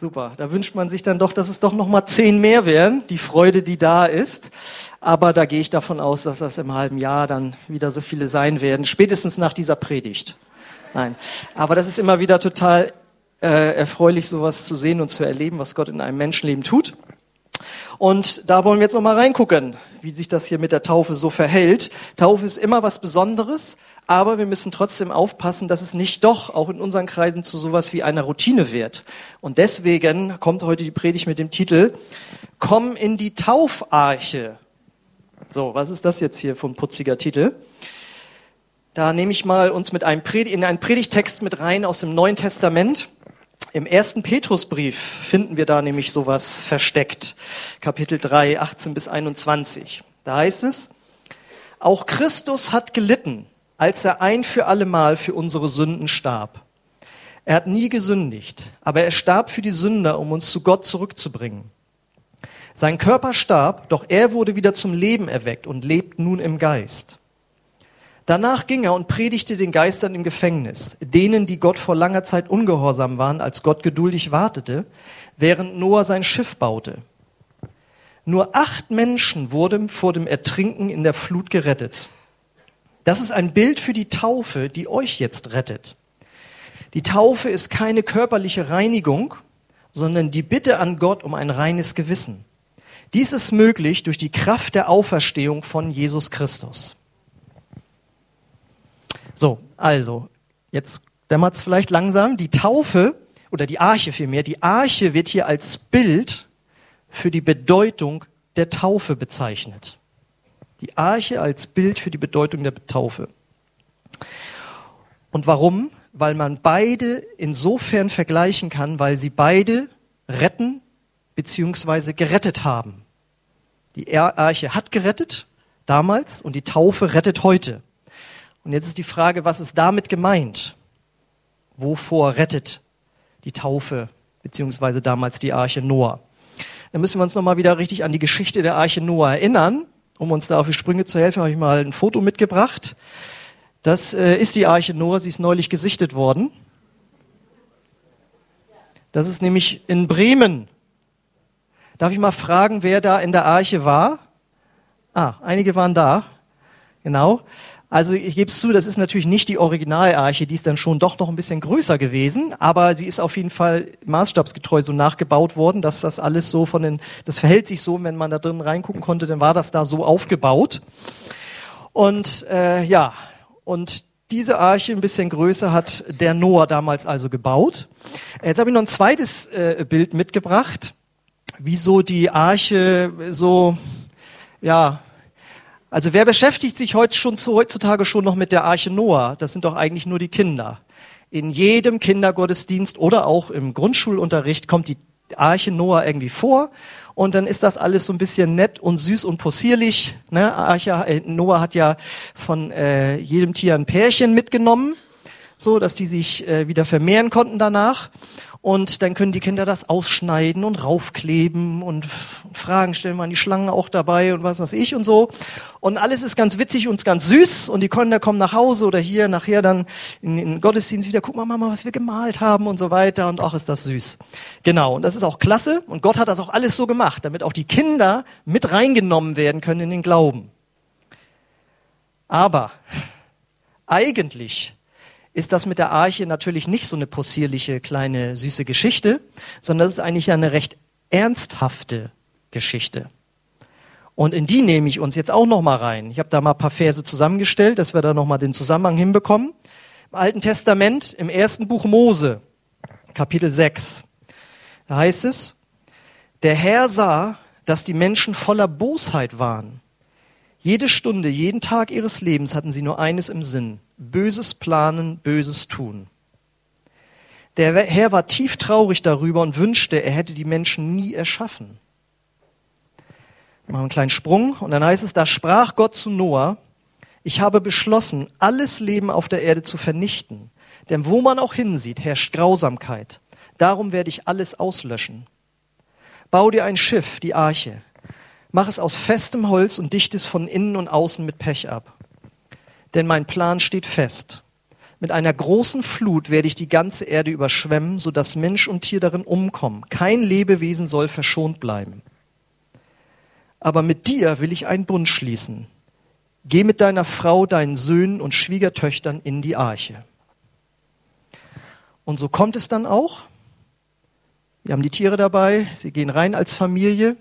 Super. Da wünscht man sich dann doch, dass es doch noch mal zehn mehr wären, die Freude, die da ist. Aber da gehe ich davon aus, dass das im halben Jahr dann wieder so viele sein werden, spätestens nach dieser Predigt. Nein. Aber das ist immer wieder total äh, erfreulich, sowas zu sehen und zu erleben, was Gott in einem Menschenleben tut. Und da wollen wir jetzt noch mal reingucken, wie sich das hier mit der Taufe so verhält. Taufe ist immer was Besonderes, aber wir müssen trotzdem aufpassen, dass es nicht doch auch in unseren Kreisen zu sowas wie einer Routine wird. Und deswegen kommt heute die Predigt mit dem Titel Komm in die Taufarche. So, was ist das jetzt hier für ein putziger Titel? Da nehme ich mal uns mit einem Predigt, in einen Predigtext mit rein aus dem Neuen Testament. Im ersten Petrusbrief finden wir da nämlich sowas versteckt. Kapitel 3, 18 bis 21. Da heißt es, auch Christus hat gelitten, als er ein für allemal für unsere Sünden starb. Er hat nie gesündigt, aber er starb für die Sünder, um uns zu Gott zurückzubringen. Sein Körper starb, doch er wurde wieder zum Leben erweckt und lebt nun im Geist. Danach ging er und predigte den Geistern im Gefängnis, denen, die Gott vor langer Zeit ungehorsam waren, als Gott geduldig wartete, während Noah sein Schiff baute. Nur acht Menschen wurden vor dem Ertrinken in der Flut gerettet. Das ist ein Bild für die Taufe, die euch jetzt rettet. Die Taufe ist keine körperliche Reinigung, sondern die Bitte an Gott um ein reines Gewissen. Dies ist möglich durch die Kraft der Auferstehung von Jesus Christus. So, also, jetzt dämmert es vielleicht langsam. Die Taufe oder die Arche vielmehr, die Arche wird hier als Bild für die Bedeutung der Taufe bezeichnet. Die Arche als Bild für die Bedeutung der Taufe. Und warum? Weil man beide insofern vergleichen kann, weil sie beide retten bzw. gerettet haben. Die Arche hat gerettet damals und die Taufe rettet heute. Und jetzt ist die Frage, was ist damit gemeint? Wovor rettet die Taufe beziehungsweise damals die Arche Noah? Da müssen wir uns nochmal wieder richtig an die Geschichte der Arche Noah erinnern. Um uns da auf die Sprünge zu helfen, habe ich mal ein Foto mitgebracht. Das äh, ist die Arche Noah, sie ist neulich gesichtet worden. Das ist nämlich in Bremen. Darf ich mal fragen, wer da in der Arche war? Ah, einige waren da. Genau. Also ich gebe es zu, das ist natürlich nicht die Originalarche, die ist dann schon doch noch ein bisschen größer gewesen, aber sie ist auf jeden Fall maßstabsgetreu so nachgebaut worden, dass das alles so von den, das verhält sich so, wenn man da drin reingucken konnte, dann war das da so aufgebaut. Und äh, ja, und diese Arche ein bisschen größer hat der Noah damals also gebaut. Jetzt habe ich noch ein zweites äh, Bild mitgebracht, wieso die Arche so, ja, also wer beschäftigt sich heute schon, heutzutage schon noch mit der Arche Noah? Das sind doch eigentlich nur die Kinder. In jedem Kindergottesdienst oder auch im Grundschulunterricht kommt die Arche Noah irgendwie vor und dann ist das alles so ein bisschen nett und süß und possierlich. Ne? Arche, äh, Noah hat ja von äh, jedem Tier ein Pärchen mitgenommen, so dass die sich äh, wieder vermehren konnten danach. Und dann können die Kinder das ausschneiden und raufkleben und Fragen stellen, waren die Schlangen auch dabei und was weiß ich und so. Und alles ist ganz witzig und ganz süß und die Kinder kommen nach Hause oder hier nachher dann in den Gottesdienst wieder, guck mal Mama, was wir gemalt haben und so weiter und auch ist das süß. Genau, und das ist auch klasse und Gott hat das auch alles so gemacht, damit auch die Kinder mit reingenommen werden können in den Glauben. Aber eigentlich ist das mit der Arche natürlich nicht so eine possierliche kleine süße Geschichte, sondern das ist eigentlich eine recht ernsthafte Geschichte. Und in die nehme ich uns jetzt auch noch mal rein. Ich habe da mal ein paar Verse zusammengestellt, dass wir da noch mal den Zusammenhang hinbekommen. Im Alten Testament, im ersten Buch Mose, Kapitel 6, da heißt es, der Herr sah, dass die Menschen voller Bosheit waren. Jede Stunde, jeden Tag ihres Lebens hatten sie nur eines im Sinn, Böses planen, Böses tun. Der Herr war tief traurig darüber und wünschte, er hätte die Menschen nie erschaffen. Wir machen einen kleinen Sprung und dann heißt es, da sprach Gott zu Noah, ich habe beschlossen, alles Leben auf der Erde zu vernichten. Denn wo man auch hinsieht, herrscht Grausamkeit. Darum werde ich alles auslöschen. Bau dir ein Schiff, die Arche. Mach es aus festem Holz und dicht es von innen und außen mit Pech ab denn mein Plan steht fest. Mit einer großen Flut werde ich die ganze Erde überschwemmen, so dass Mensch und Tier darin umkommen. Kein Lebewesen soll verschont bleiben. Aber mit dir will ich einen Bund schließen. Geh mit deiner Frau, deinen Söhnen und Schwiegertöchtern in die Arche. Und so kommt es dann auch. Wir haben die Tiere dabei, sie gehen rein als Familie.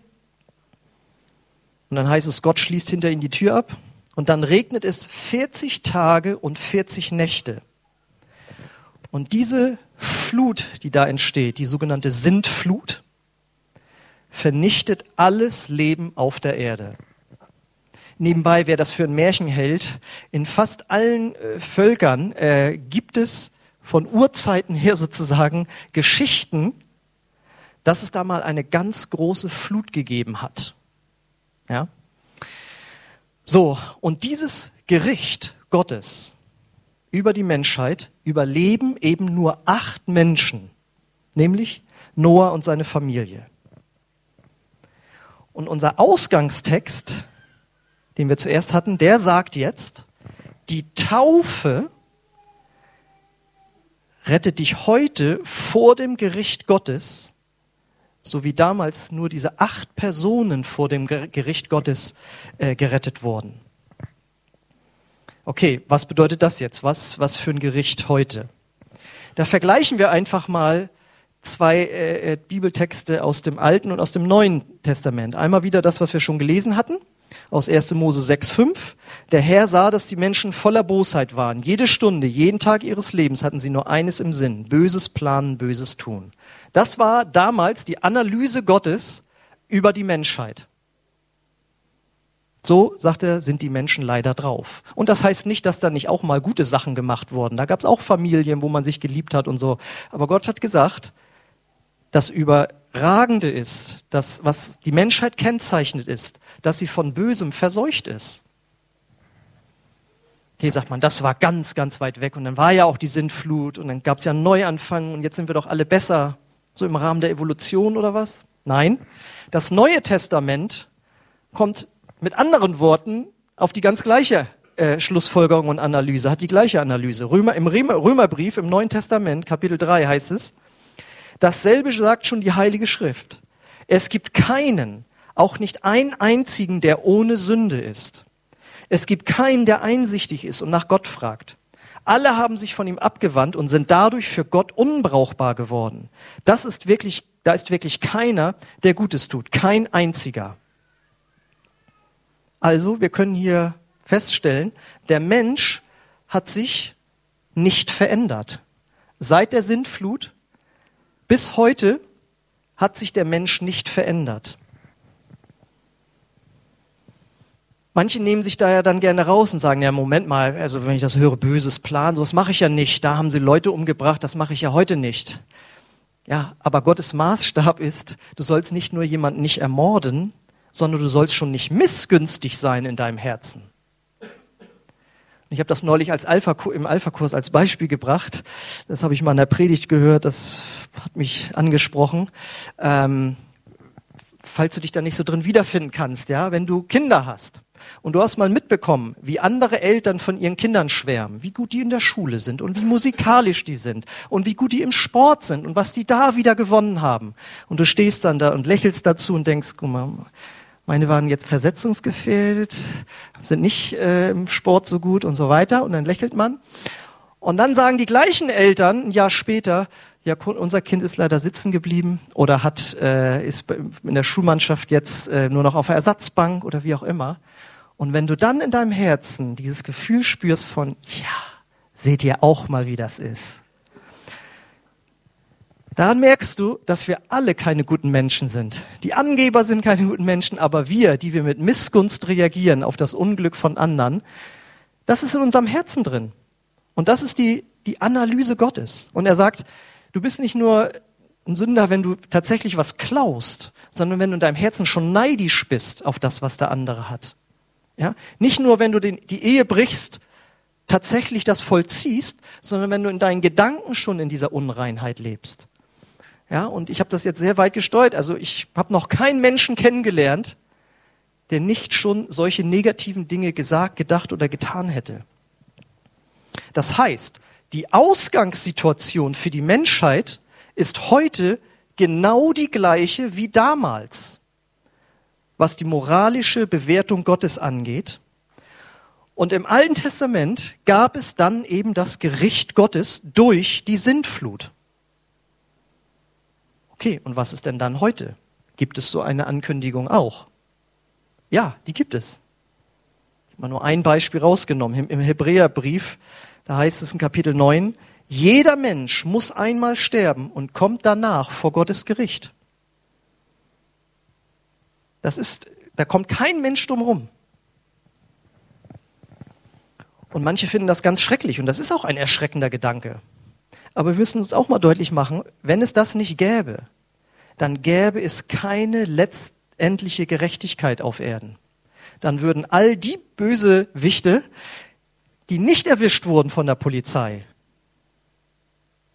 Und dann heißt es, Gott schließt hinter ihnen die Tür ab. Und dann regnet es 40 Tage und 40 Nächte. Und diese Flut, die da entsteht, die sogenannte Sintflut, vernichtet alles Leben auf der Erde. Nebenbei, wer das für ein Märchen hält, in fast allen äh, Völkern äh, gibt es von Urzeiten her sozusagen Geschichten, dass es da mal eine ganz große Flut gegeben hat. Ja? So, und dieses Gericht Gottes über die Menschheit überleben eben nur acht Menschen, nämlich Noah und seine Familie. Und unser Ausgangstext, den wir zuerst hatten, der sagt jetzt, die Taufe rettet dich heute vor dem Gericht Gottes, so wie damals nur diese acht Personen vor dem Gericht Gottes äh, gerettet wurden. Okay, was bedeutet das jetzt? Was, was für ein Gericht heute? Da vergleichen wir einfach mal zwei äh, äh Bibeltexte aus dem Alten und aus dem Neuen Testament. Einmal wieder das, was wir schon gelesen hatten, aus 1. Mose 6,5. Der Herr sah, dass die Menschen voller Bosheit waren. Jede Stunde, jeden Tag ihres Lebens hatten sie nur eines im Sinn. Böses planen, Böses tun. Das war damals die Analyse Gottes über die Menschheit. So, sagt er, sind die Menschen leider drauf. Und das heißt nicht, dass da nicht auch mal gute Sachen gemacht wurden. Da gab es auch Familien, wo man sich geliebt hat und so. Aber Gott hat gesagt, das Überragende ist, das, was die Menschheit kennzeichnet ist, dass sie von Bösem verseucht ist. Okay, sagt man, das war ganz, ganz weit weg und dann war ja auch die Sintflut und dann gab es ja einen Neuanfang und jetzt sind wir doch alle besser, so im Rahmen der Evolution oder was? Nein, das Neue Testament kommt mit anderen Worten auf die ganz gleiche äh, Schlussfolgerung und Analyse, hat die gleiche Analyse. Römer, Im Römerbrief im Neuen Testament, Kapitel 3 heißt es, dasselbe sagt schon die Heilige Schrift. Es gibt keinen, auch nicht einen einzigen, der ohne Sünde ist. Es gibt keinen, der einsichtig ist und nach Gott fragt. Alle haben sich von ihm abgewandt und sind dadurch für Gott unbrauchbar geworden. Das ist wirklich, da ist wirklich keiner, der Gutes tut. Kein einziger. Also, wir können hier feststellen, der Mensch hat sich nicht verändert. Seit der Sintflut bis heute hat sich der Mensch nicht verändert. Manche nehmen sich da ja dann gerne raus und sagen, ja, Moment mal, also wenn ich das höre, böses Plan, sowas mache ich ja nicht. Da haben sie Leute umgebracht, das mache ich ja heute nicht. Ja, aber Gottes Maßstab ist, du sollst nicht nur jemanden nicht ermorden, sondern du sollst schon nicht missgünstig sein in deinem Herzen. Ich habe das neulich als Alpha, im Alpha-Kurs als Beispiel gebracht. Das habe ich mal in der Predigt gehört, das hat mich angesprochen. Ähm, falls du dich da nicht so drin wiederfinden kannst, ja, wenn du Kinder hast und du hast mal mitbekommen, wie andere Eltern von ihren Kindern schwärmen, wie gut die in der Schule sind und wie musikalisch die sind und wie gut die im Sport sind und was die da wieder gewonnen haben. Und du stehst dann da und lächelst dazu und denkst, guck mal, meine waren jetzt versetzungsgefährdet, sind nicht äh, im Sport so gut und so weiter. Und dann lächelt man. Und dann sagen die gleichen Eltern ein Jahr später, ja, unser Kind ist leider sitzen geblieben oder hat, äh, ist in der Schulmannschaft jetzt äh, nur noch auf der Ersatzbank oder wie auch immer. Und wenn du dann in deinem Herzen dieses Gefühl spürst von, ja, seht ihr auch mal, wie das ist. Daran merkst du, dass wir alle keine guten Menschen sind. Die Angeber sind keine guten Menschen, aber wir, die wir mit Missgunst reagieren auf das Unglück von anderen, das ist in unserem Herzen drin. Und das ist die, die Analyse Gottes. Und er sagt, du bist nicht nur ein Sünder, wenn du tatsächlich was klaust, sondern wenn du in deinem Herzen schon neidisch bist auf das, was der andere hat. Ja? Nicht nur, wenn du den, die Ehe brichst, tatsächlich das vollziehst, sondern wenn du in deinen Gedanken schon in dieser Unreinheit lebst. Ja, und ich habe das jetzt sehr weit gesteuert. Also ich habe noch keinen Menschen kennengelernt, der nicht schon solche negativen Dinge gesagt, gedacht oder getan hätte. Das heißt, die Ausgangssituation für die Menschheit ist heute genau die gleiche wie damals, was die moralische Bewertung Gottes angeht. Und im Alten Testament gab es dann eben das Gericht Gottes durch die Sintflut. Okay, und was ist denn dann heute? Gibt es so eine Ankündigung auch? Ja, die gibt es. Ich habe mal nur ein Beispiel rausgenommen. Im Hebräerbrief, da heißt es in Kapitel 9, jeder Mensch muss einmal sterben und kommt danach vor Gottes Gericht. Das ist, da kommt kein Mensch drum rum. Und manche finden das ganz schrecklich und das ist auch ein erschreckender Gedanke. Aber wir müssen uns auch mal deutlich machen, wenn es das nicht gäbe, dann gäbe es keine letztendliche Gerechtigkeit auf Erden. Dann würden all die Bösewichte, die nicht erwischt wurden von der Polizei,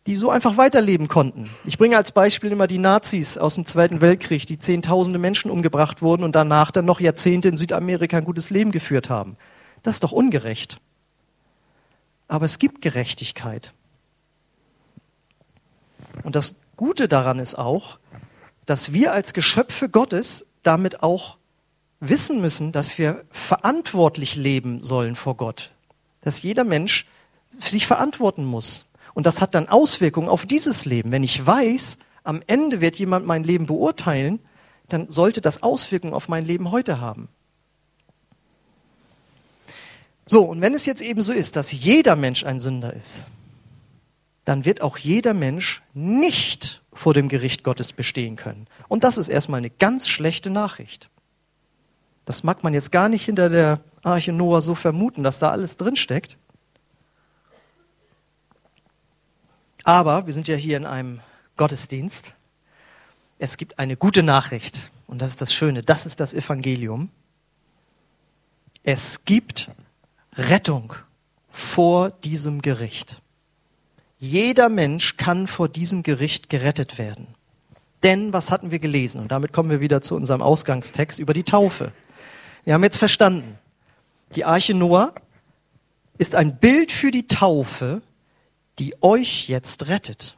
die so einfach weiterleben konnten. Ich bringe als Beispiel immer die Nazis aus dem Zweiten Weltkrieg, die zehntausende Menschen umgebracht wurden und danach dann noch Jahrzehnte in Südamerika ein gutes Leben geführt haben. Das ist doch ungerecht. Aber es gibt Gerechtigkeit. Und das Gute daran ist auch, dass wir als Geschöpfe Gottes damit auch wissen müssen, dass wir verantwortlich leben sollen vor Gott. Dass jeder Mensch sich verantworten muss. Und das hat dann Auswirkungen auf dieses Leben. Wenn ich weiß, am Ende wird jemand mein Leben beurteilen, dann sollte das Auswirkungen auf mein Leben heute haben. So, und wenn es jetzt eben so ist, dass jeder Mensch ein Sünder ist, dann wird auch jeder Mensch nicht vor dem Gericht Gottes bestehen können. Und das ist erstmal eine ganz schlechte Nachricht. Das mag man jetzt gar nicht hinter der Arche Noah so vermuten, dass da alles drinsteckt. Aber wir sind ja hier in einem Gottesdienst. Es gibt eine gute Nachricht und das ist das Schöne, das ist das Evangelium. Es gibt Rettung vor diesem Gericht. Jeder Mensch kann vor diesem Gericht gerettet werden. Denn, was hatten wir gelesen? Und damit kommen wir wieder zu unserem Ausgangstext über die Taufe. Wir haben jetzt verstanden, die Arche Noah ist ein Bild für die Taufe, die euch jetzt rettet.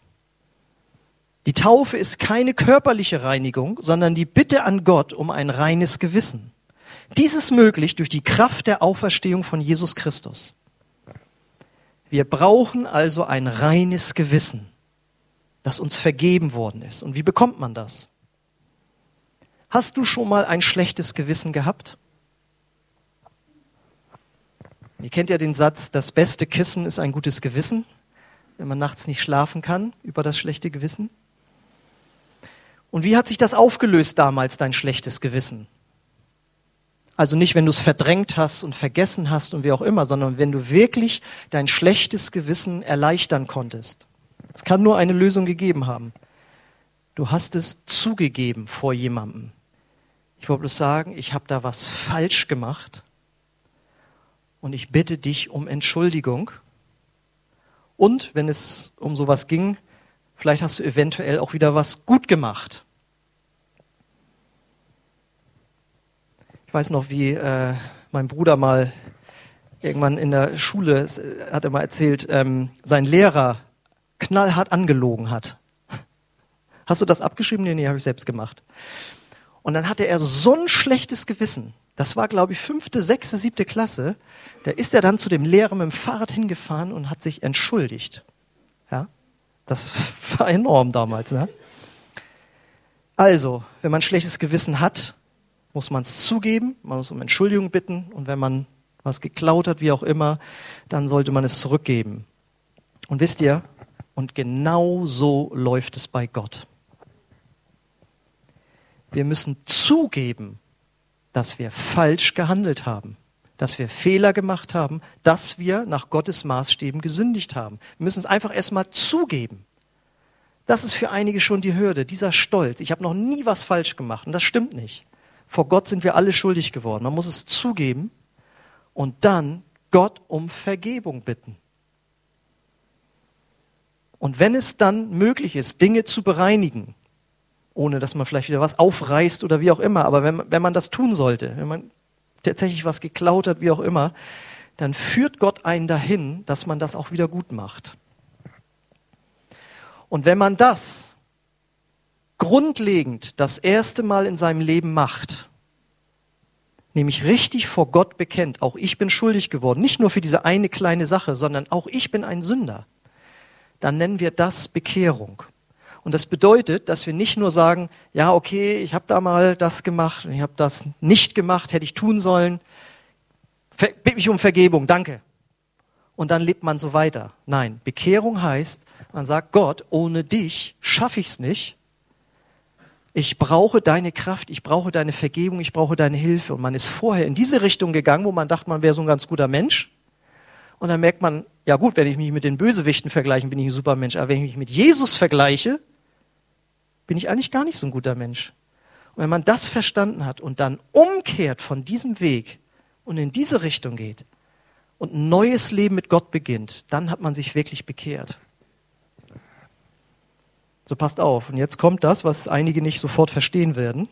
Die Taufe ist keine körperliche Reinigung, sondern die Bitte an Gott um ein reines Gewissen. Dies ist möglich durch die Kraft der Auferstehung von Jesus Christus. Wir brauchen also ein reines Gewissen, das uns vergeben worden ist. Und wie bekommt man das? Hast du schon mal ein schlechtes Gewissen gehabt? Ihr kennt ja den Satz, das beste Kissen ist ein gutes Gewissen wenn man nachts nicht schlafen kann über das schlechte Gewissen? Und wie hat sich das aufgelöst damals, dein schlechtes Gewissen? Also nicht, wenn du es verdrängt hast und vergessen hast und wie auch immer, sondern wenn du wirklich dein schlechtes Gewissen erleichtern konntest. Es kann nur eine Lösung gegeben haben. Du hast es zugegeben vor jemandem. Ich wollte bloß sagen, ich habe da was falsch gemacht und ich bitte dich um Entschuldigung und wenn es um sowas ging, vielleicht hast du eventuell auch wieder was gut gemacht. Ich weiß noch, wie äh, mein Bruder mal irgendwann in der Schule äh, hat er mal erzählt, ähm, sein Lehrer knallhart angelogen hat. Hast du das abgeschrieben? Nee, nee, habe ich selbst gemacht. Und dann hatte er so ein schlechtes Gewissen. Das war, glaube ich, fünfte, sechste, siebte Klasse. Da ist er dann zu dem Lehrer mit dem Fahrrad hingefahren und hat sich entschuldigt. Ja, das war enorm damals. Ne? Also, wenn man schlechtes Gewissen hat, muss man es zugeben, man muss um Entschuldigung bitten und wenn man was geklaut hat, wie auch immer, dann sollte man es zurückgeben. Und wisst ihr, und genau so läuft es bei Gott. Wir müssen zugeben, dass wir falsch gehandelt haben, dass wir Fehler gemacht haben, dass wir nach Gottes Maßstäben gesündigt haben. Wir müssen es einfach erstmal zugeben. Das ist für einige schon die Hürde, dieser Stolz. Ich habe noch nie was falsch gemacht und das stimmt nicht. Vor Gott sind wir alle schuldig geworden. Man muss es zugeben und dann Gott um Vergebung bitten. Und wenn es dann möglich ist, Dinge zu bereinigen, ohne dass man vielleicht wieder was aufreißt oder wie auch immer. Aber wenn, wenn man das tun sollte, wenn man tatsächlich was geklaut hat, wie auch immer, dann führt Gott einen dahin, dass man das auch wieder gut macht. Und wenn man das grundlegend das erste Mal in seinem Leben macht, nämlich richtig vor Gott bekennt, auch ich bin schuldig geworden, nicht nur für diese eine kleine Sache, sondern auch ich bin ein Sünder, dann nennen wir das Bekehrung. Und das bedeutet, dass wir nicht nur sagen, ja, okay, ich habe da mal das gemacht und ich habe das nicht gemacht, hätte ich tun sollen, bitte mich um Vergebung, danke. Und dann lebt man so weiter. Nein, Bekehrung heißt, man sagt, Gott, ohne dich schaffe ich es nicht. Ich brauche deine Kraft, ich brauche deine Vergebung, ich brauche deine Hilfe. Und man ist vorher in diese Richtung gegangen, wo man dachte, man wäre so ein ganz guter Mensch. Und dann merkt man, ja gut, wenn ich mich mit den Bösewichten vergleiche, bin ich ein super Mensch. Aber wenn ich mich mit Jesus vergleiche, bin ich eigentlich gar nicht so ein guter Mensch. Und wenn man das verstanden hat und dann umkehrt von diesem Weg und in diese Richtung geht und ein neues Leben mit Gott beginnt, dann hat man sich wirklich bekehrt. So passt auf. Und jetzt kommt das, was einige nicht sofort verstehen werden.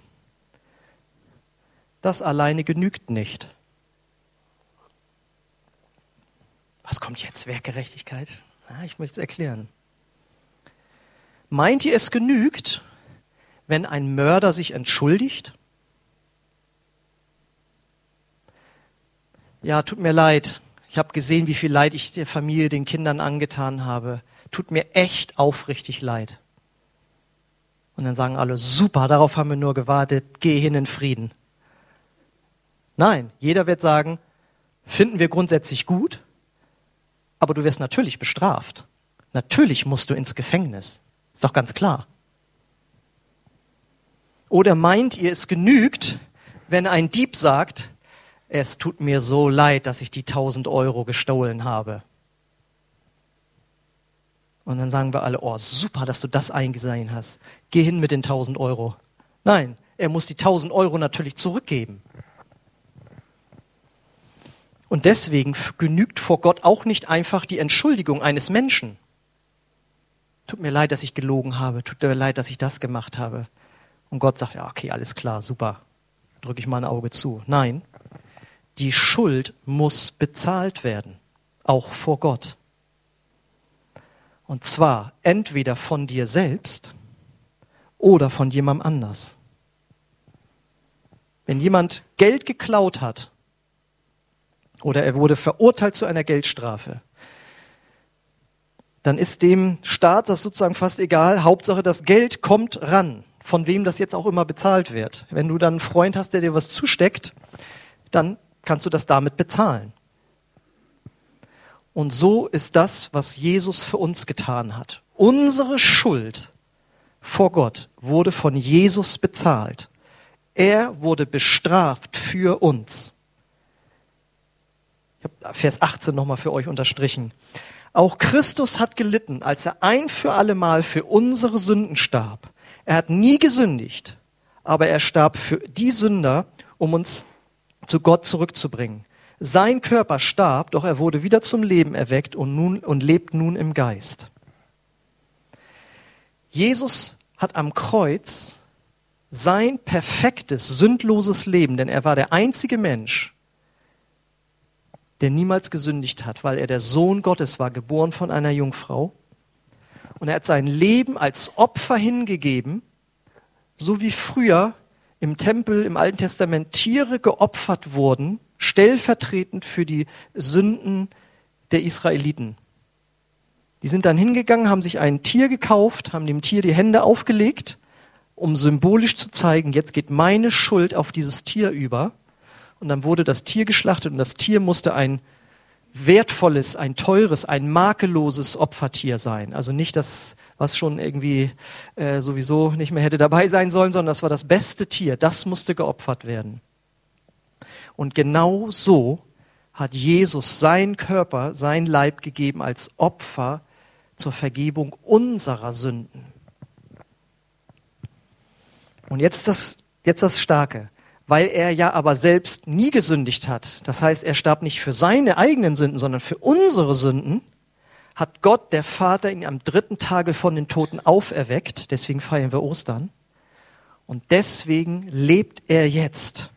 Das alleine genügt nicht. Was kommt jetzt? Werkgerechtigkeit? Ja, ich möchte es erklären. Meint ihr, es genügt, wenn ein Mörder sich entschuldigt? Ja, tut mir leid. Ich habe gesehen, wie viel Leid ich der Familie, den Kindern angetan habe. Tut mir echt aufrichtig leid. Und dann sagen alle, super, darauf haben wir nur gewartet, geh hin in Frieden. Nein, jeder wird sagen, finden wir grundsätzlich gut, aber du wirst natürlich bestraft. Natürlich musst du ins Gefängnis. Ist doch ganz klar. Oder meint ihr, es genügt, wenn ein Dieb sagt, es tut mir so leid, dass ich die 1000 Euro gestohlen habe? Und dann sagen wir alle, oh, super, dass du das eingesehen hast. Geh hin mit den 1000 Euro. Nein, er muss die 1000 Euro natürlich zurückgeben. Und deswegen genügt vor Gott auch nicht einfach die Entschuldigung eines Menschen. Tut mir leid, dass ich gelogen habe. Tut mir leid, dass ich das gemacht habe. Und Gott sagt, ja, okay, alles klar, super. Drücke ich mal ein Auge zu. Nein, die Schuld muss bezahlt werden. Auch vor Gott. Und zwar entweder von dir selbst oder von jemandem anders. Wenn jemand Geld geklaut hat oder er wurde verurteilt zu einer Geldstrafe, dann ist dem Staat das sozusagen fast egal. Hauptsache, das Geld kommt ran, von wem das jetzt auch immer bezahlt wird. Wenn du dann einen Freund hast, der dir was zusteckt, dann kannst du das damit bezahlen. Und so ist das, was Jesus für uns getan hat. Unsere Schuld vor Gott wurde von Jesus bezahlt. Er wurde bestraft für uns. Ich habe Vers 18 nochmal für euch unterstrichen. Auch Christus hat gelitten, als er ein für allemal für unsere Sünden starb. Er hat nie gesündigt, aber er starb für die Sünder, um uns zu Gott zurückzubringen. Sein Körper starb, doch er wurde wieder zum Leben erweckt und, nun, und lebt nun im Geist. Jesus hat am Kreuz sein perfektes, sündloses Leben, denn er war der einzige Mensch, der niemals gesündigt hat, weil er der Sohn Gottes war, geboren von einer Jungfrau. Und er hat sein Leben als Opfer hingegeben, so wie früher im Tempel im Alten Testament Tiere geopfert wurden, stellvertretend für die Sünden der Israeliten. Die sind dann hingegangen, haben sich ein Tier gekauft, haben dem Tier die Hände aufgelegt, um symbolisch zu zeigen, jetzt geht meine Schuld auf dieses Tier über und dann wurde das Tier geschlachtet und das Tier musste ein wertvolles, ein teures, ein makelloses Opfertier sein. Also nicht das, was schon irgendwie äh, sowieso nicht mehr hätte dabei sein sollen, sondern das war das beste Tier. Das musste geopfert werden. Und genau so hat Jesus seinen Körper, sein Leib gegeben als Opfer zur Vergebung unserer Sünden. Und jetzt das, jetzt das Starke weil er ja aber selbst nie gesündigt hat. Das heißt, er starb nicht für seine eigenen Sünden, sondern für unsere Sünden, hat Gott, der Vater, ihn am dritten Tage von den Toten auferweckt. Deswegen feiern wir Ostern. Und deswegen lebt er jetzt.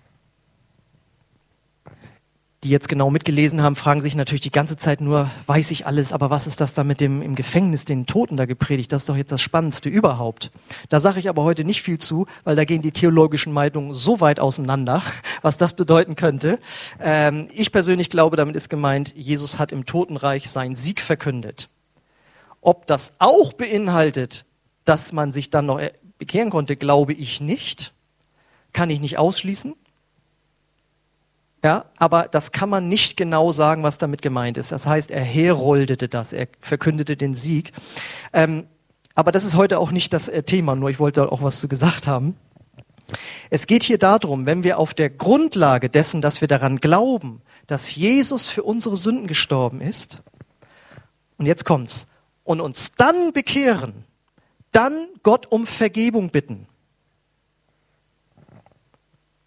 Die jetzt genau mitgelesen haben, fragen sich natürlich die ganze Zeit nur, weiß ich alles, aber was ist das da mit dem im Gefängnis, den Toten da gepredigt? Das ist doch jetzt das Spannendste überhaupt. Da sage ich aber heute nicht viel zu, weil da gehen die theologischen Meinungen so weit auseinander, was das bedeuten könnte. Ähm, ich persönlich glaube, damit ist gemeint, Jesus hat im Totenreich seinen Sieg verkündet. Ob das auch beinhaltet, dass man sich dann noch bekehren konnte, glaube ich nicht. Kann ich nicht ausschließen. Ja, aber das kann man nicht genau sagen, was damit gemeint ist. Das heißt, er heroldete das, er verkündete den Sieg. Ähm, aber das ist heute auch nicht das äh, Thema, nur ich wollte auch was zu gesagt haben. Es geht hier darum, wenn wir auf der Grundlage dessen, dass wir daran glauben, dass Jesus für unsere Sünden gestorben ist, und jetzt kommt's, und uns dann bekehren, dann Gott um Vergebung bitten,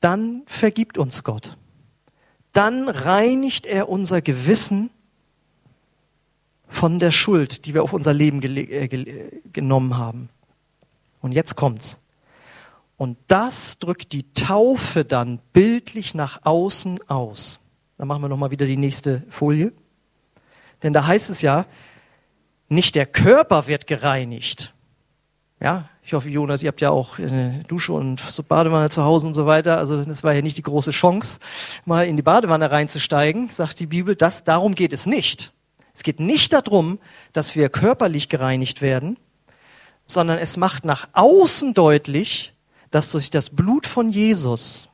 dann vergibt uns Gott dann reinigt er unser Gewissen von der Schuld, die wir auf unser Leben äh, äh, genommen haben. Und jetzt kommt's. Und das drückt die Taufe dann bildlich nach außen aus. Dann machen wir nochmal wieder die nächste Folie. Denn da heißt es ja, nicht der Körper wird gereinigt. Ja, ich hoffe, Jonas, ihr habt ja auch eine Dusche und so Badewanne zu Hause und so weiter. Also das war ja nicht die große Chance, mal in die Badewanne reinzusteigen, sagt die Bibel. Das, darum geht es nicht. Es geht nicht darum, dass wir körperlich gereinigt werden, sondern es macht nach außen deutlich, dass durch das Blut von Jesus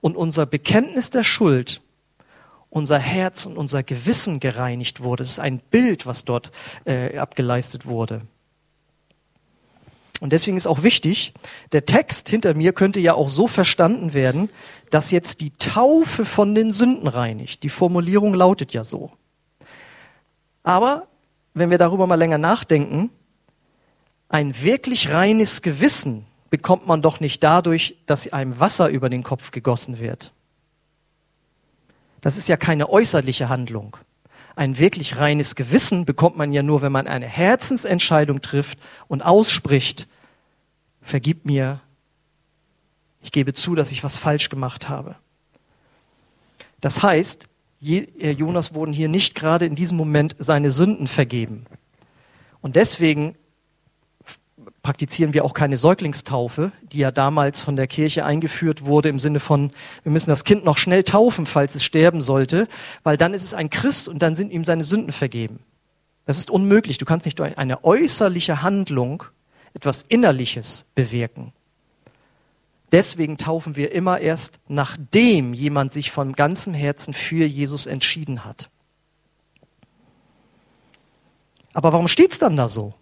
und unser Bekenntnis der Schuld unser Herz und unser Gewissen gereinigt wurde. Es ist ein Bild, was dort äh, abgeleistet wurde. Und deswegen ist auch wichtig, der Text hinter mir könnte ja auch so verstanden werden, dass jetzt die Taufe von den Sünden reinigt. Die Formulierung lautet ja so. Aber wenn wir darüber mal länger nachdenken, ein wirklich reines Gewissen bekommt man doch nicht dadurch, dass einem Wasser über den Kopf gegossen wird. Das ist ja keine äußerliche Handlung. Ein wirklich reines Gewissen bekommt man ja nur, wenn man eine Herzensentscheidung trifft und ausspricht, vergib mir, ich gebe zu, dass ich was falsch gemacht habe. Das heißt, Jonas wurden hier nicht gerade in diesem Moment seine Sünden vergeben. Und deswegen praktizieren wir auch keine Säuglingstaufe, die ja damals von der Kirche eingeführt wurde im Sinne von, wir müssen das Kind noch schnell taufen, falls es sterben sollte, weil dann ist es ein Christ und dann sind ihm seine Sünden vergeben. Das ist unmöglich. Du kannst nicht durch eine äußerliche Handlung etwas Innerliches bewirken. Deswegen taufen wir immer erst, nachdem jemand sich von ganzem Herzen für Jesus entschieden hat. Aber warum steht es dann da so?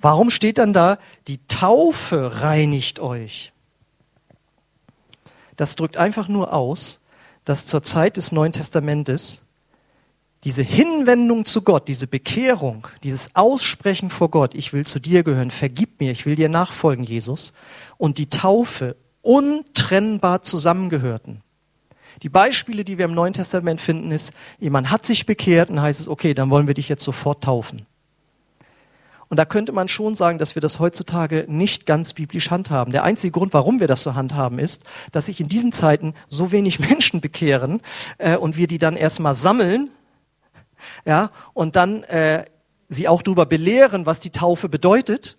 Warum steht dann da, die Taufe reinigt euch? Das drückt einfach nur aus, dass zur Zeit des Neuen Testamentes diese Hinwendung zu Gott, diese Bekehrung, dieses Aussprechen vor Gott, ich will zu dir gehören, vergib mir, ich will dir nachfolgen, Jesus, und die Taufe untrennbar zusammengehörten. Die Beispiele, die wir im Neuen Testament finden, ist, jemand hat sich bekehrt und heißt es, okay, dann wollen wir dich jetzt sofort taufen. Und da könnte man schon sagen, dass wir das heutzutage nicht ganz biblisch handhaben. Der einzige Grund, warum wir das so handhaben, ist, dass sich in diesen Zeiten so wenig Menschen bekehren äh, und wir die dann erstmal sammeln, ja, und dann äh, sie auch darüber belehren, was die Taufe bedeutet.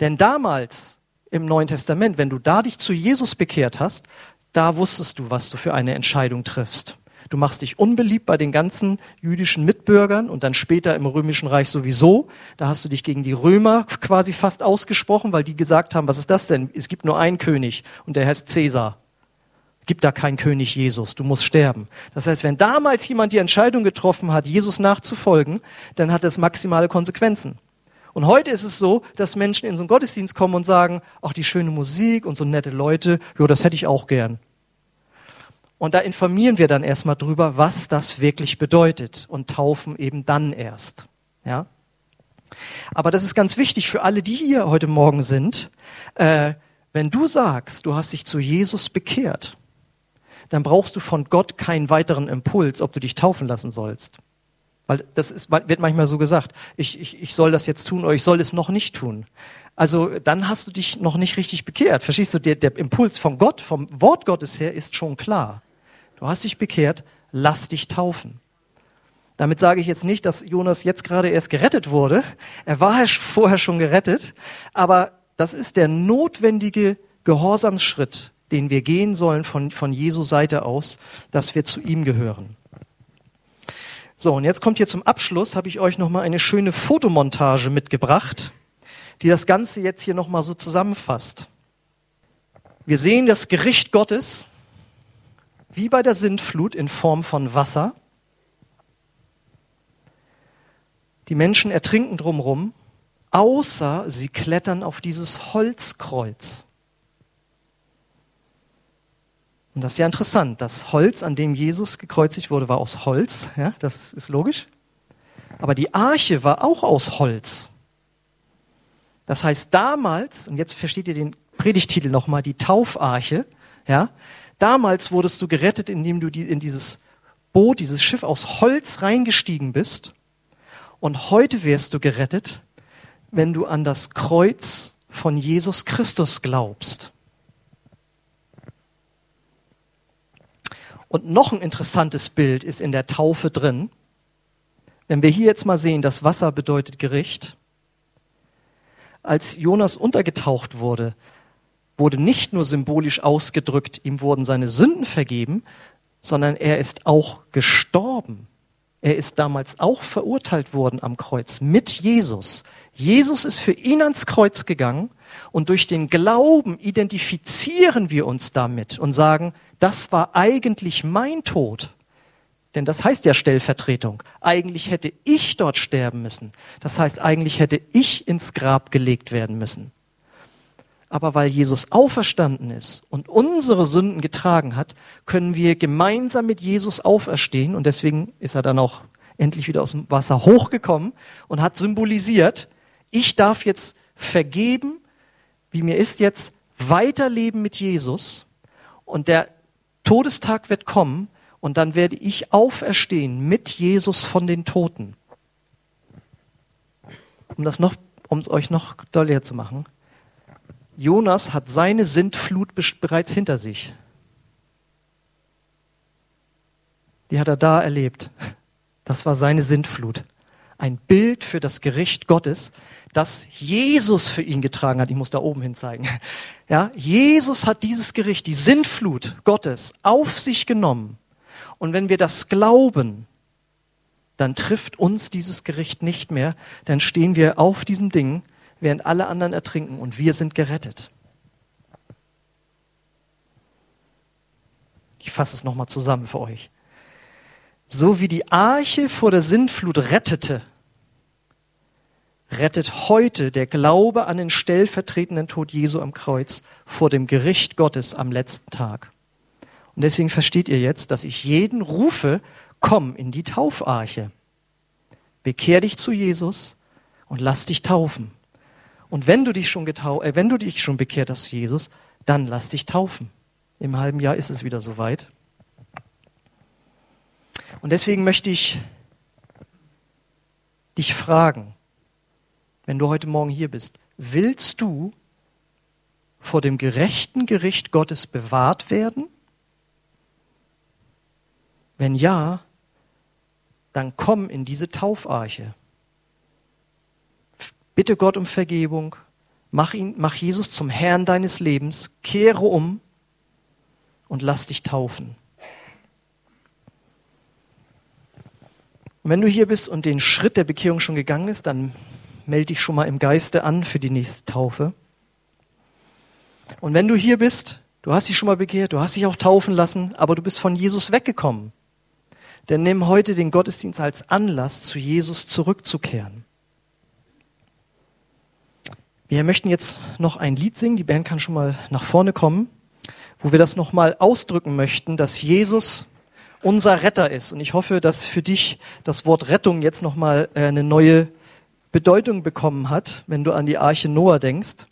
Denn damals im Neuen Testament, wenn du da dich zu Jesus bekehrt hast, da wusstest du, was du für eine Entscheidung triffst. Du machst dich unbeliebt bei den ganzen jüdischen Mitbürgern und dann später im Römischen Reich sowieso. Da hast du dich gegen die Römer quasi fast ausgesprochen, weil die gesagt haben, was ist das denn? Es gibt nur einen König und der heißt Cäsar gibt da keinen König Jesus, du musst sterben. Das heißt, wenn damals jemand die Entscheidung getroffen hat, Jesus nachzufolgen, dann hat das maximale Konsequenzen. Und heute ist es so, dass Menschen in so einen Gottesdienst kommen und sagen, ach, die schöne Musik und so nette Leute, jo, das hätte ich auch gern. Und da informieren wir dann erstmal drüber, was das wirklich bedeutet und taufen eben dann erst. Ja? Aber das ist ganz wichtig für alle, die hier heute Morgen sind. Äh, wenn du sagst, du hast dich zu Jesus bekehrt, dann brauchst du von Gott keinen weiteren Impuls, ob du dich taufen lassen sollst. Weil das ist, wird manchmal so gesagt, ich, ich, ich soll das jetzt tun oder ich soll es noch nicht tun. Also dann hast du dich noch nicht richtig bekehrt. Verstehst du, der, der Impuls von Gott, vom Wort Gottes her ist schon klar. Du hast dich bekehrt, lass dich taufen. Damit sage ich jetzt nicht, dass Jonas jetzt gerade erst gerettet wurde. Er war vorher schon gerettet. Aber das ist der notwendige Gehorsamsschritt, den wir gehen sollen von, von Jesu Seite aus, dass wir zu ihm gehören. So, und jetzt kommt hier zum Abschluss, habe ich euch nochmal eine schöne Fotomontage mitgebracht, die das Ganze jetzt hier nochmal so zusammenfasst. Wir sehen das Gericht Gottes, wie bei der Sintflut in Form von Wasser. Die Menschen ertrinken drumherum, außer sie klettern auf dieses Holzkreuz. Und das ist ja interessant. Das Holz, an dem Jesus gekreuzigt wurde, war aus Holz. Ja, das ist logisch. Aber die Arche war auch aus Holz. Das heißt, damals, und jetzt versteht ihr den Predigtitel nochmal, die Taufarche, ja, damals wurdest du gerettet, indem du in dieses Boot, dieses Schiff aus Holz reingestiegen bist und heute wirst du gerettet, wenn du an das Kreuz von Jesus Christus glaubst. Und noch ein interessantes Bild ist in der Taufe drin. Wenn wir hier jetzt mal sehen, das Wasser bedeutet Gericht. Als Jonas untergetaucht wurde, wurde nicht nur symbolisch ausgedrückt, ihm wurden seine Sünden vergeben, sondern er ist auch gestorben. Er ist damals auch verurteilt worden am Kreuz mit Jesus. Jesus ist für ihn ans Kreuz gegangen und durch den Glauben identifizieren wir uns damit und sagen, das war eigentlich mein Tod. Denn das heißt ja Stellvertretung. Eigentlich hätte ich dort sterben müssen. Das heißt, eigentlich hätte ich ins Grab gelegt werden müssen. Aber weil Jesus auferstanden ist und unsere Sünden getragen hat, können wir gemeinsam mit Jesus auferstehen. Und deswegen ist er dann auch endlich wieder aus dem Wasser hochgekommen und hat symbolisiert, ich darf jetzt vergeben, wie mir ist jetzt, weiterleben mit Jesus. Und der Todestag wird kommen und dann werde ich auferstehen mit Jesus von den Toten. Um das noch, um es euch noch deutlicher zu machen. Jonas hat seine Sintflut bereits hinter sich. Die hat er da erlebt. Das war seine Sintflut. Ein Bild für das Gericht Gottes, das Jesus für ihn getragen hat. Ich muss da oben hin zeigen. Ja, Jesus hat dieses Gericht, die Sintflut Gottes auf sich genommen. Und wenn wir das glauben, dann trifft uns dieses Gericht nicht mehr. Dann stehen wir auf diesem Ding während alle anderen ertrinken und wir sind gerettet. Ich fasse es nochmal zusammen für euch. So wie die Arche vor der Sintflut rettete, rettet heute der Glaube an den stellvertretenden Tod Jesu am Kreuz vor dem Gericht Gottes am letzten Tag. Und deswegen versteht ihr jetzt, dass ich jeden rufe, komm in die Taufarche. Bekehr dich zu Jesus und lass dich taufen. Und wenn du dich schon getau äh, wenn du dich schon bekehrt hast, Jesus, dann lass dich taufen. Im halben Jahr ist es wieder soweit. Und deswegen möchte ich dich fragen, wenn du heute Morgen hier bist, willst du vor dem gerechten Gericht Gottes bewahrt werden? Wenn ja, dann komm in diese Taufarche. Bitte Gott um Vergebung. Mach, ihn, mach Jesus zum Herrn deines Lebens. Kehre um und lass dich taufen. Und wenn du hier bist und den Schritt der Bekehrung schon gegangen ist, dann melde dich schon mal im Geiste an für die nächste Taufe. Und wenn du hier bist, du hast dich schon mal bekehrt, du hast dich auch taufen lassen, aber du bist von Jesus weggekommen, dann nimm heute den Gottesdienst als Anlass, zu Jesus zurückzukehren. Wir möchten jetzt noch ein Lied singen. Die Band kann schon mal nach vorne kommen, wo wir das nochmal ausdrücken möchten, dass Jesus unser Retter ist. Und ich hoffe, dass für dich das Wort Rettung jetzt nochmal äh, eine neue Bedeutung bekommen hat, wenn du an die Arche Noah denkst.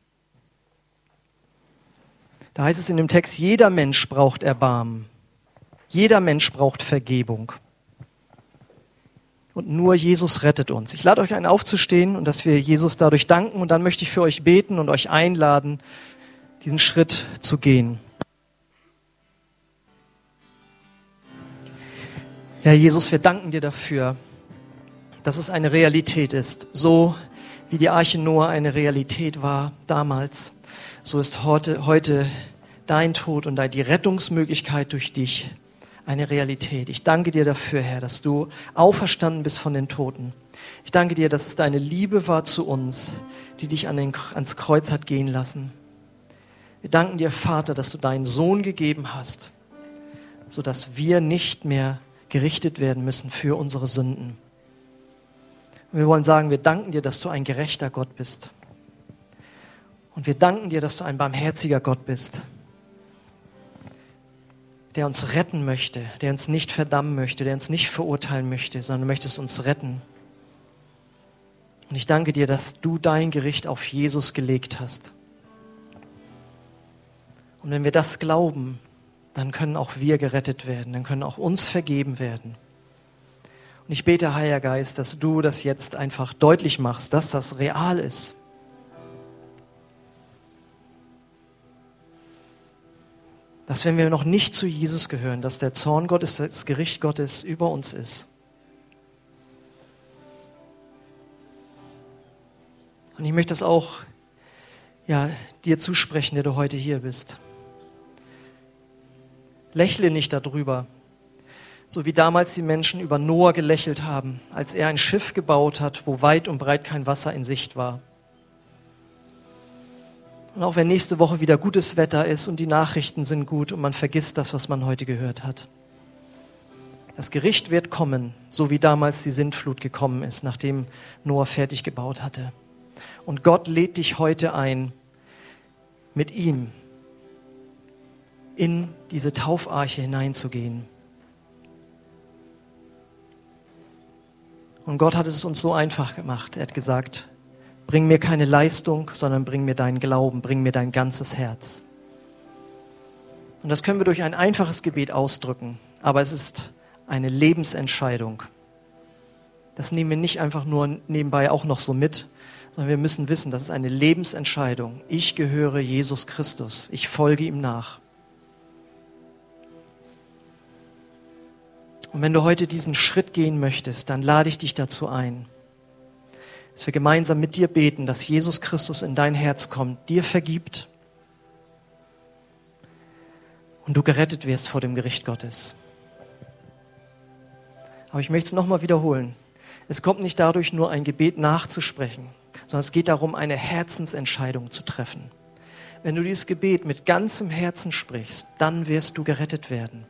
Da heißt es in dem Text, jeder Mensch braucht Erbarmen. Jeder Mensch braucht Vergebung und nur Jesus rettet uns. Ich lade euch ein, aufzustehen und dass wir Jesus dadurch danken und dann möchte ich für euch beten und euch einladen, diesen Schritt zu gehen. Ja, Jesus, wir danken dir dafür, dass es eine Realität ist. So wie die Arche Noah eine Realität war damals, so ist heute, heute dein Tod und die Rettungsmöglichkeit durch dich eine Realität. Ich danke dir dafür, Herr, dass du auferstanden bist von den Toten. Ich danke dir, dass es deine Liebe war zu uns, die dich an den, ans Kreuz hat gehen lassen. Wir danken dir, Vater, dass du deinen Sohn gegeben hast, sodass wir nicht mehr gerichtet werden müssen für unsere Sünden. Und wir wollen sagen, wir danken dir, dass du ein gerechter Gott bist. Und wir danken dir, dass du ein barmherziger Gott bist, der uns retten möchte, der uns nicht verdammen möchte, der uns nicht verurteilen möchte, sondern möchtest uns retten. Und ich danke dir, dass du dein Gericht auf Jesus gelegt hast. Und wenn wir das glauben, dann können auch wir gerettet werden, dann können auch uns vergeben werden. Und ich bete, Heiliger Geist, dass du das jetzt einfach deutlich machst, dass das real ist. Dass wenn wir noch nicht zu Jesus gehören, dass der Zorn Gottes, das Gericht Gottes über uns ist. Und ich möchte das auch ja, dir zusprechen, der du heute hier bist. Lächle nicht darüber, so wie damals die Menschen über Noah gelächelt haben, als er ein Schiff gebaut hat, wo weit und breit kein Wasser in Sicht war. Und auch wenn nächste Woche wieder gutes Wetter ist und die Nachrichten sind gut und man vergisst das, was man heute gehört hat. Das Gericht wird kommen, so wie damals die Sintflut gekommen ist, nachdem Noah fertig gebaut hatte. Und Gott lädt dich heute ein, mit ihm in diese Taufarche hineinzugehen. Und Gott hat es uns so einfach gemacht. Er hat gesagt, bring mir keine Leistung, sondern bring mir deinen Glauben, bring mir dein ganzes Herz. Und das können wir durch ein einfaches Gebet ausdrücken, aber es ist eine Lebensentscheidung. Das nehmen wir nicht einfach nur nebenbei auch noch so mit, sondern wir müssen wissen, das ist eine Lebensentscheidung. Ich gehöre Jesus Christus. Ich folge ihm nach. Und wenn du heute diesen Schritt gehen möchtest, dann lade ich dich dazu ein, dass wir gemeinsam mit dir beten, dass Jesus Christus in dein Herz kommt, dir vergibt und du gerettet wirst vor dem Gericht Gottes. Aber ich möchte es nochmal wiederholen. Es kommt nicht dadurch, nur ein Gebet nachzusprechen, sondern es geht darum, eine Herzensentscheidung zu treffen. Wenn du dieses Gebet mit ganzem Herzen sprichst, dann wirst du gerettet werden.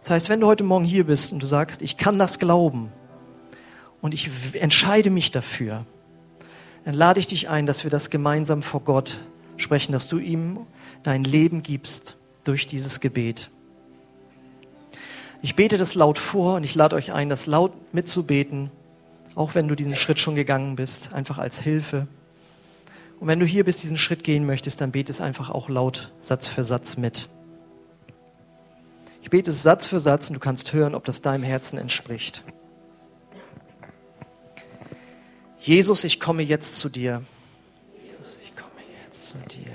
Das heißt, wenn du heute Morgen hier bist und du sagst, ich kann das glauben und ich entscheide mich dafür, dann lade ich dich ein, dass wir das gemeinsam vor Gott sprechen, dass du ihm dein Leben gibst durch dieses Gebet. Ich bete das laut vor und ich lade euch ein, das laut mitzubeten auch wenn du diesen Schritt schon gegangen bist, einfach als Hilfe. Und wenn du hier bist, diesen Schritt gehen möchtest, dann bete es einfach auch laut Satz für Satz mit. Ich bete es Satz für Satz und du kannst hören, ob das deinem Herzen entspricht. Jesus, ich komme jetzt zu dir. Jesus, ich komme jetzt zu dir.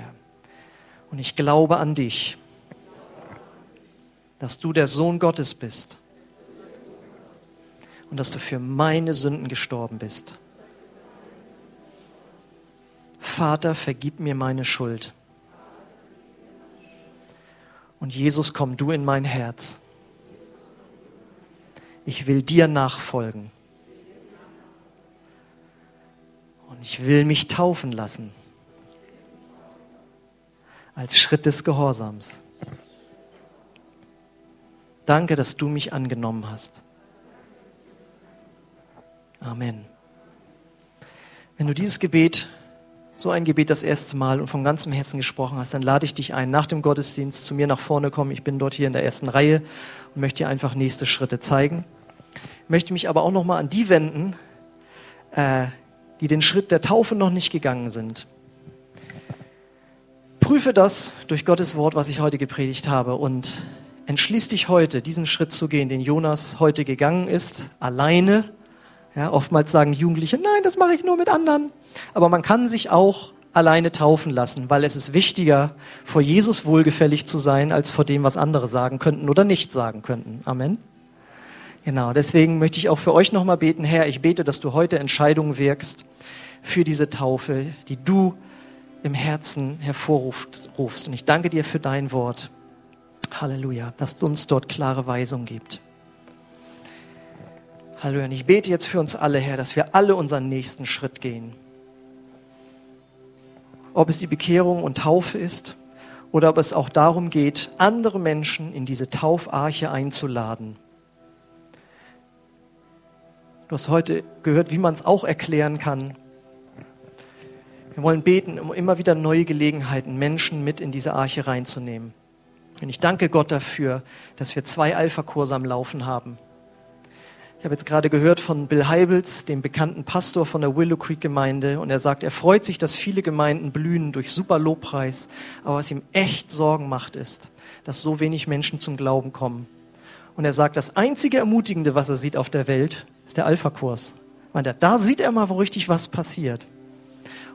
Und ich glaube an dich, dass du der Sohn Gottes bist und dass du für meine Sünden gestorben bist. Vater, vergib mir meine Schuld. Und Jesus, komm du in mein Herz. Ich will dir nachfolgen. Und ich will mich taufen lassen. Als Schritt des Gehorsams. Danke, dass du mich angenommen hast. Amen. Wenn du dieses Gebet, so ein Gebet das erste Mal und von ganzem Herzen gesprochen hast, dann lade ich dich ein, nach dem Gottesdienst zu mir nach vorne kommen. Ich bin dort hier in der ersten Reihe und möchte dir einfach nächste Schritte zeigen. Möchte mich aber auch nochmal an die wenden, äh, die den Schritt der Taufe noch nicht gegangen sind. Prüfe das durch Gottes Wort, was ich heute gepredigt habe und entschließ dich heute, diesen Schritt zu gehen, den Jonas heute gegangen ist, alleine ja, oftmals sagen Jugendliche, nein, das mache ich nur mit anderen. Aber man kann sich auch alleine taufen lassen, weil es ist wichtiger, vor Jesus wohlgefällig zu sein, als vor dem, was andere sagen könnten oder nicht sagen könnten. Amen. Genau, deswegen möchte ich auch für euch nochmal beten, Herr, ich bete, dass du heute Entscheidungen wirkst für diese Taufe, die du im Herzen hervorrufst. Und ich danke dir für dein Wort. Halleluja, dass du uns dort klare Weisung gibt. Halleluja. Und ich bete jetzt für uns alle, Herr, dass wir alle unseren nächsten Schritt gehen. Ob es die Bekehrung und Taufe ist oder ob es auch darum geht, andere Menschen in diese Taufarche einzuladen. Du hast heute gehört, wie man es auch erklären kann. Wir wollen beten, um immer wieder neue Gelegenheiten, Menschen mit in diese Arche reinzunehmen. Und ich danke Gott dafür, dass wir zwei Alpha-Kurse am Laufen haben. Ich habe jetzt gerade gehört von Bill Heibels, dem bekannten Pastor von der Willow Creek Gemeinde, und er sagt, er freut sich, dass viele Gemeinden blühen durch super Lobpreis, aber was ihm echt Sorgen macht, ist, dass so wenig Menschen zum Glauben kommen. Und er sagt, das einzige Ermutigende, was er sieht auf der Welt, ist der Alpha-Kurs. Da sieht er mal, wo richtig was passiert.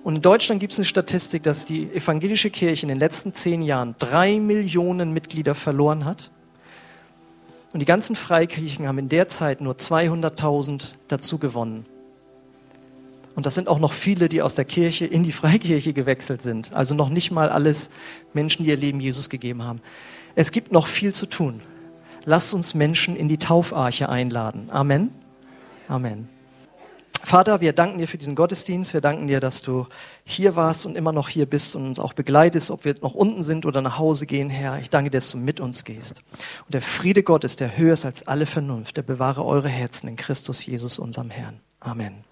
Und in Deutschland gibt es eine Statistik, dass die evangelische Kirche in den letzten zehn Jahren drei Millionen Mitglieder verloren hat und die ganzen Freikirchen haben in der Zeit nur 200.000 dazu gewonnen. Und das sind auch noch viele, die aus der Kirche in die Freikirche gewechselt sind. Also noch nicht mal alles Menschen, die ihr Leben Jesus gegeben haben. Es gibt noch viel zu tun. Lasst uns Menschen in die Taufarche einladen. Amen. Amen. Vater, wir danken dir für diesen Gottesdienst. Wir danken dir, dass du hier warst und immer noch hier bist und uns auch begleitest, ob wir noch unten sind oder nach Hause gehen, Herr. Ich danke dir, dass du mit uns gehst. Und der Friede Gottes, der höher ist als alle Vernunft, der bewahre eure Herzen in Christus Jesus, unserem Herrn. Amen.